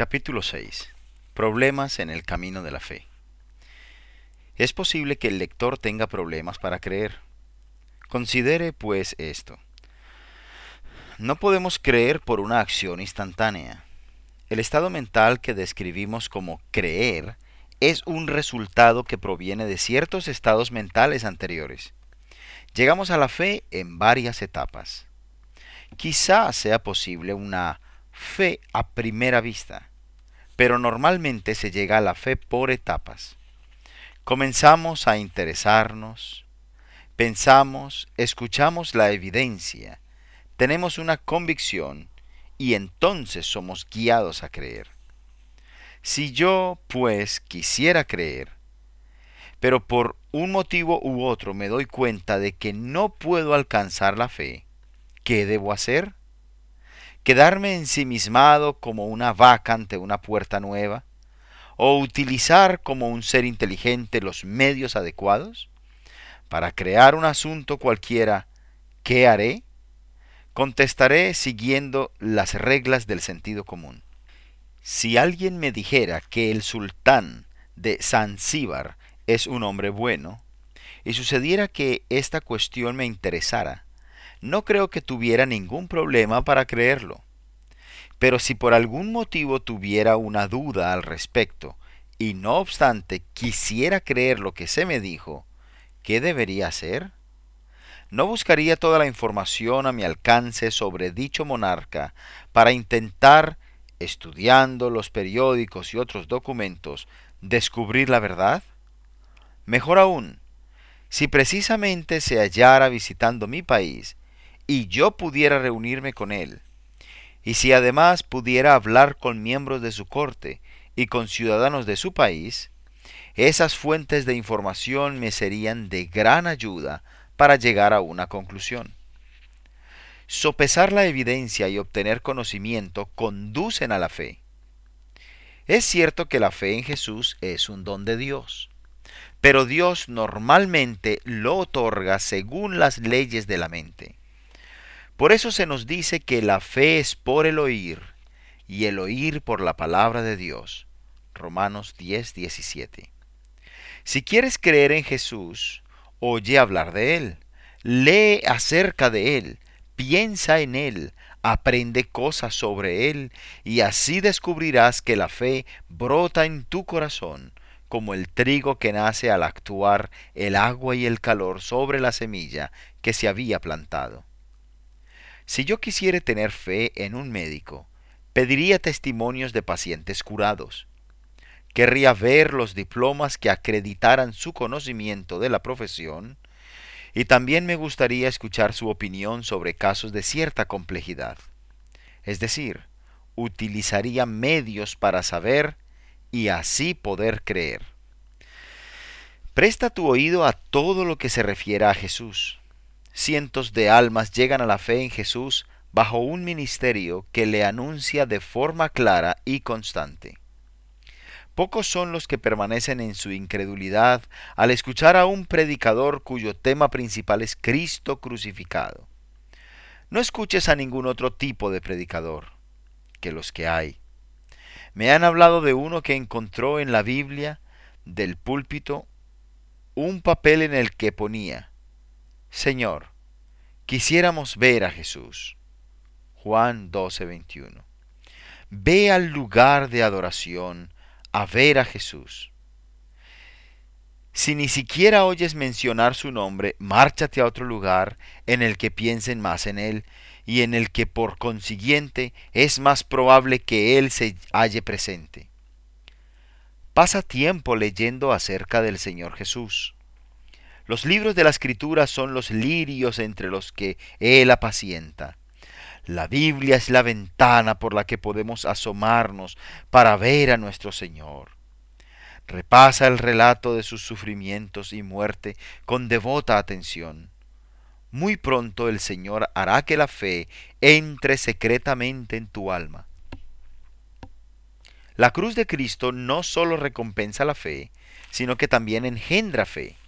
Capítulo 6. Problemas en el camino de la fe. Es posible que el lector tenga problemas para creer. Considere pues esto. No podemos creer por una acción instantánea. El estado mental que describimos como creer es un resultado que proviene de ciertos estados mentales anteriores. Llegamos a la fe en varias etapas. Quizá sea posible una fe a primera vista, pero normalmente se llega a la fe por etapas. Comenzamos a interesarnos, pensamos, escuchamos la evidencia, tenemos una convicción y entonces somos guiados a creer. Si yo, pues, quisiera creer, pero por un motivo u otro me doy cuenta de que no puedo alcanzar la fe, ¿qué debo hacer? Quedarme ensimismado como una vaca ante una puerta nueva, o utilizar como un ser inteligente los medios adecuados para crear un asunto cualquiera, ¿qué haré? Contestaré siguiendo las reglas del sentido común. Si alguien me dijera que el sultán de Zanzíbar es un hombre bueno, y sucediera que esta cuestión me interesara, no creo que tuviera ningún problema para creerlo. Pero si por algún motivo tuviera una duda al respecto, y no obstante quisiera creer lo que se me dijo, ¿qué debería hacer? ¿No buscaría toda la información a mi alcance sobre dicho monarca para intentar, estudiando los periódicos y otros documentos, descubrir la verdad? Mejor aún, si precisamente se hallara visitando mi país y yo pudiera reunirme con él, y si además pudiera hablar con miembros de su corte y con ciudadanos de su país, esas fuentes de información me serían de gran ayuda para llegar a una conclusión. Sopesar la evidencia y obtener conocimiento conducen a la fe. Es cierto que la fe en Jesús es un don de Dios, pero Dios normalmente lo otorga según las leyes de la mente. Por eso se nos dice que la fe es por el oír y el oír por la palabra de Dios. Romanos 10, 17. Si quieres creer en Jesús, oye hablar de Él, lee acerca de Él, piensa en Él, aprende cosas sobre Él, y así descubrirás que la fe brota en tu corazón, como el trigo que nace al actuar el agua y el calor sobre la semilla que se había plantado. Si yo quisiera tener fe en un médico, pediría testimonios de pacientes curados. Querría ver los diplomas que acreditaran su conocimiento de la profesión y también me gustaría escuchar su opinión sobre casos de cierta complejidad. Es decir, utilizaría medios para saber y así poder creer. Presta tu oído a todo lo que se refiera a Jesús cientos de almas llegan a la fe en Jesús bajo un ministerio que le anuncia de forma clara y constante. Pocos son los que permanecen en su incredulidad al escuchar a un predicador cuyo tema principal es Cristo crucificado. No escuches a ningún otro tipo de predicador que los que hay. Me han hablado de uno que encontró en la Biblia del púlpito un papel en el que ponía Señor, quisiéramos ver a Jesús. Juan 12:21. Ve al lugar de adoración a ver a Jesús. Si ni siquiera oyes mencionar su nombre, márchate a otro lugar en el que piensen más en Él y en el que por consiguiente es más probable que Él se halle presente. Pasa tiempo leyendo acerca del Señor Jesús. Los libros de la escritura son los lirios entre los que Él apacienta. La Biblia es la ventana por la que podemos asomarnos para ver a nuestro Señor. Repasa el relato de sus sufrimientos y muerte con devota atención. Muy pronto el Señor hará que la fe entre secretamente en tu alma. La cruz de Cristo no sólo recompensa la fe, sino que también engendra fe.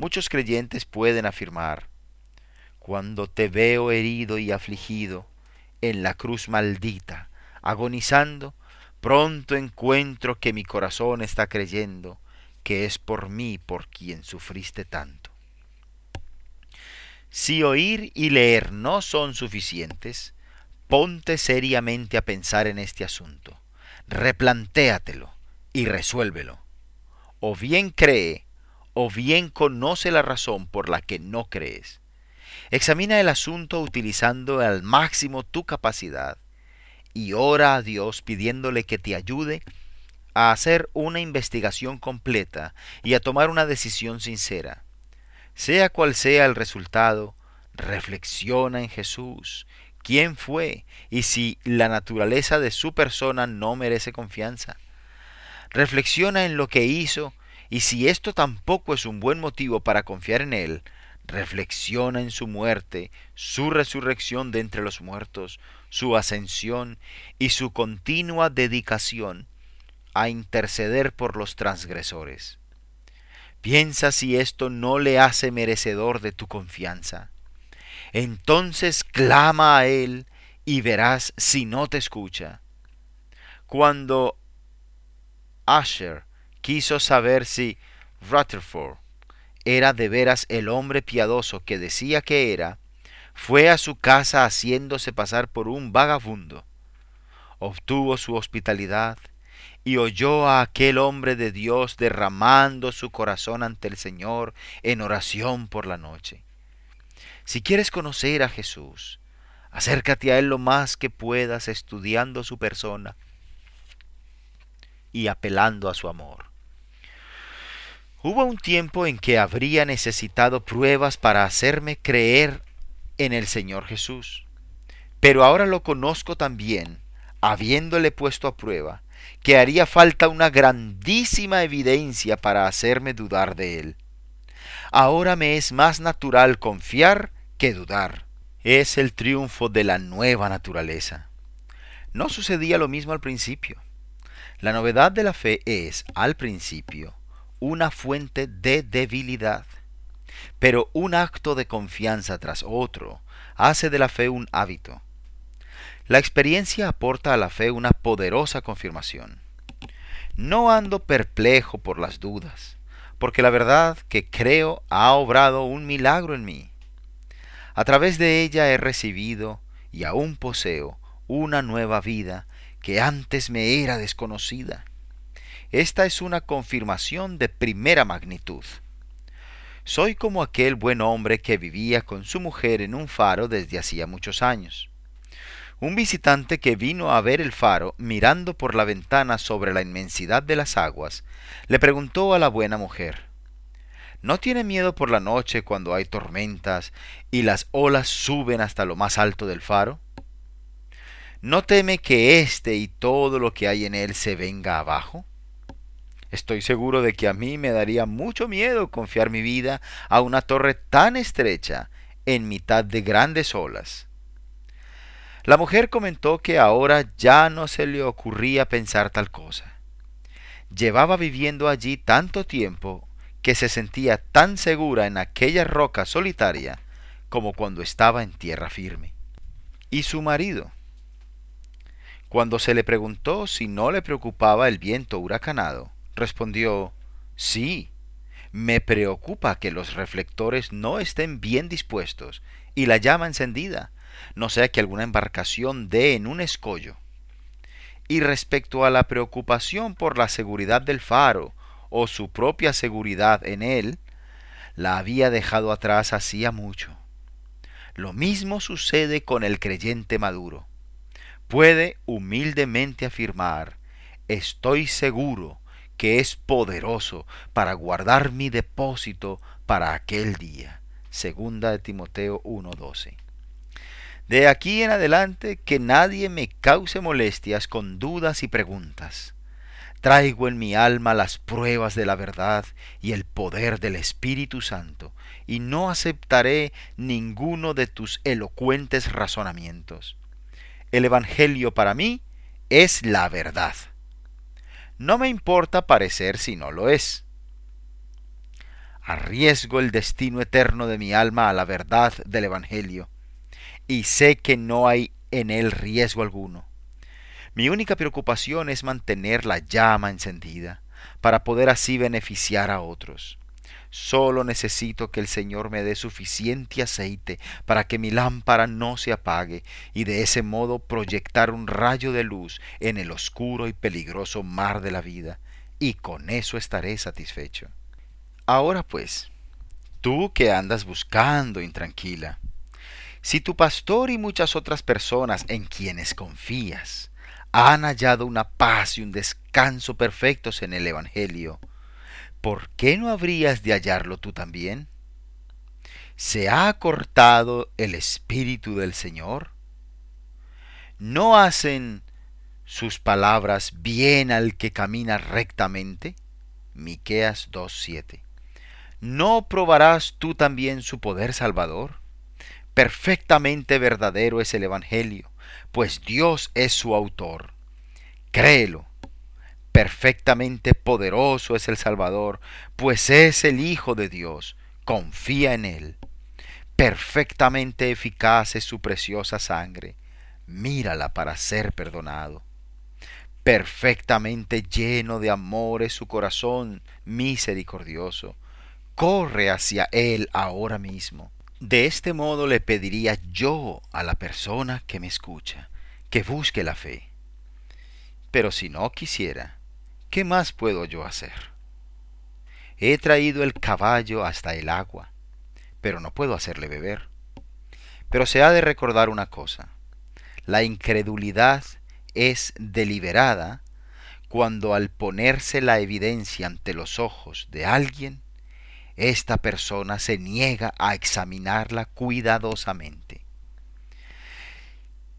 Muchos creyentes pueden afirmar, cuando te veo herido y afligido en la cruz maldita, agonizando, pronto encuentro que mi corazón está creyendo que es por mí por quien sufriste tanto. Si oír y leer no son suficientes, ponte seriamente a pensar en este asunto, replantéatelo y resuélvelo. O bien cree, o bien conoce la razón por la que no crees. Examina el asunto utilizando al máximo tu capacidad y ora a Dios pidiéndole que te ayude a hacer una investigación completa y a tomar una decisión sincera. Sea cual sea el resultado, reflexiona en Jesús, quién fue y si la naturaleza de su persona no merece confianza. Reflexiona en lo que hizo y si esto tampoco es un buen motivo para confiar en Él, reflexiona en su muerte, su resurrección de entre los muertos, su ascensión y su continua dedicación a interceder por los transgresores. Piensa si esto no le hace merecedor de tu confianza. Entonces clama a Él y verás si no te escucha. Cuando Asher quiso saber si Rutherford era de veras el hombre piadoso que decía que era, fue a su casa haciéndose pasar por un vagabundo. Obtuvo su hospitalidad y oyó a aquel hombre de Dios derramando su corazón ante el Señor en oración por la noche. Si quieres conocer a Jesús, acércate a Él lo más que puedas estudiando su persona y apelando a su amor. Hubo un tiempo en que habría necesitado pruebas para hacerme creer en el Señor Jesús. Pero ahora lo conozco también, habiéndole puesto a prueba, que haría falta una grandísima evidencia para hacerme dudar de él. Ahora me es más natural confiar que dudar. Es el triunfo de la nueva naturaleza. No sucedía lo mismo al principio. La novedad de la fe es, al principio, una fuente de debilidad. Pero un acto de confianza tras otro hace de la fe un hábito la experiencia aporta a la fe una poderosa confirmación. No ando perplejo por las dudas, porque la verdad que creo ha obrado un milagro en mí. A través de ella he recibido y aún poseo una nueva vida que antes me era desconocida. Esta es una confirmación de primera magnitud. Soy como aquel buen hombre que vivía con su mujer en un faro desde hacía muchos años. Un visitante que vino a ver el faro, mirando por la ventana sobre la inmensidad de las aguas, le preguntó a la buena mujer, ¿No tiene miedo por la noche cuando hay tormentas y las olas suben hasta lo más alto del faro? ¿No teme que éste y todo lo que hay en él se venga abajo? Estoy seguro de que a mí me daría mucho miedo confiar mi vida a una torre tan estrecha en mitad de grandes olas. La mujer comentó que ahora ya no se le ocurría pensar tal cosa. Llevaba viviendo allí tanto tiempo que se sentía tan segura en aquella roca solitaria como cuando estaba en tierra firme. ¿Y su marido? Cuando se le preguntó si no le preocupaba el viento huracanado, respondió, sí, me preocupa que los reflectores no estén bien dispuestos y la llama encendida, no sea que alguna embarcación dé en un escollo. Y respecto a la preocupación por la seguridad del faro o su propia seguridad en él, la había dejado atrás hacía mucho. Lo mismo sucede con el creyente maduro. Puede humildemente afirmar, estoy seguro que es poderoso para guardar mi depósito para aquel día. Segunda de Timoteo 1:12. De aquí en adelante que nadie me cause molestias con dudas y preguntas. Traigo en mi alma las pruebas de la verdad y el poder del Espíritu Santo, y no aceptaré ninguno de tus elocuentes razonamientos. El Evangelio para mí es la verdad. No me importa parecer si no lo es. Arriesgo el destino eterno de mi alma a la verdad del Evangelio y sé que no hay en él riesgo alguno. Mi única preocupación es mantener la llama encendida, para poder así beneficiar a otros. Solo necesito que el Señor me dé suficiente aceite para que mi lámpara no se apague y de ese modo proyectar un rayo de luz en el oscuro y peligroso mar de la vida, y con eso estaré satisfecho. Ahora pues, tú que andas buscando intranquila, si tu pastor y muchas otras personas en quienes confías han hallado una paz y un descanso perfectos en el Evangelio, ¿por qué no habrías de hallarlo tú también? ¿Se ha cortado el Espíritu del Señor? ¿No hacen sus palabras bien al que camina rectamente? Miqueas 2:7. ¿No probarás tú también su poder salvador? Perfectamente verdadero es el Evangelio, pues Dios es su autor. Créelo. Perfectamente poderoso es el Salvador, pues es el Hijo de Dios. Confía en Él. Perfectamente eficaz es su preciosa sangre. Mírala para ser perdonado. Perfectamente lleno de amor es su corazón misericordioso. Corre hacia Él ahora mismo. De este modo le pediría yo a la persona que me escucha que busque la fe. Pero si no quisiera, ¿qué más puedo yo hacer? He traído el caballo hasta el agua, pero no puedo hacerle beber. Pero se ha de recordar una cosa, la incredulidad es deliberada cuando al ponerse la evidencia ante los ojos de alguien, esta persona se niega a examinarla cuidadosamente.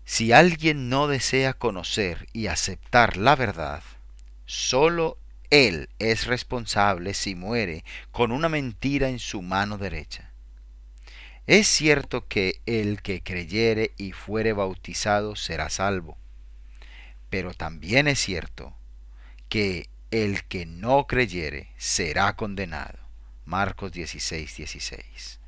Si alguien no desea conocer y aceptar la verdad, sólo él es responsable si muere con una mentira en su mano derecha. Es cierto que el que creyere y fuere bautizado será salvo, pero también es cierto que el que no creyere será condenado. Marcos 16, 16.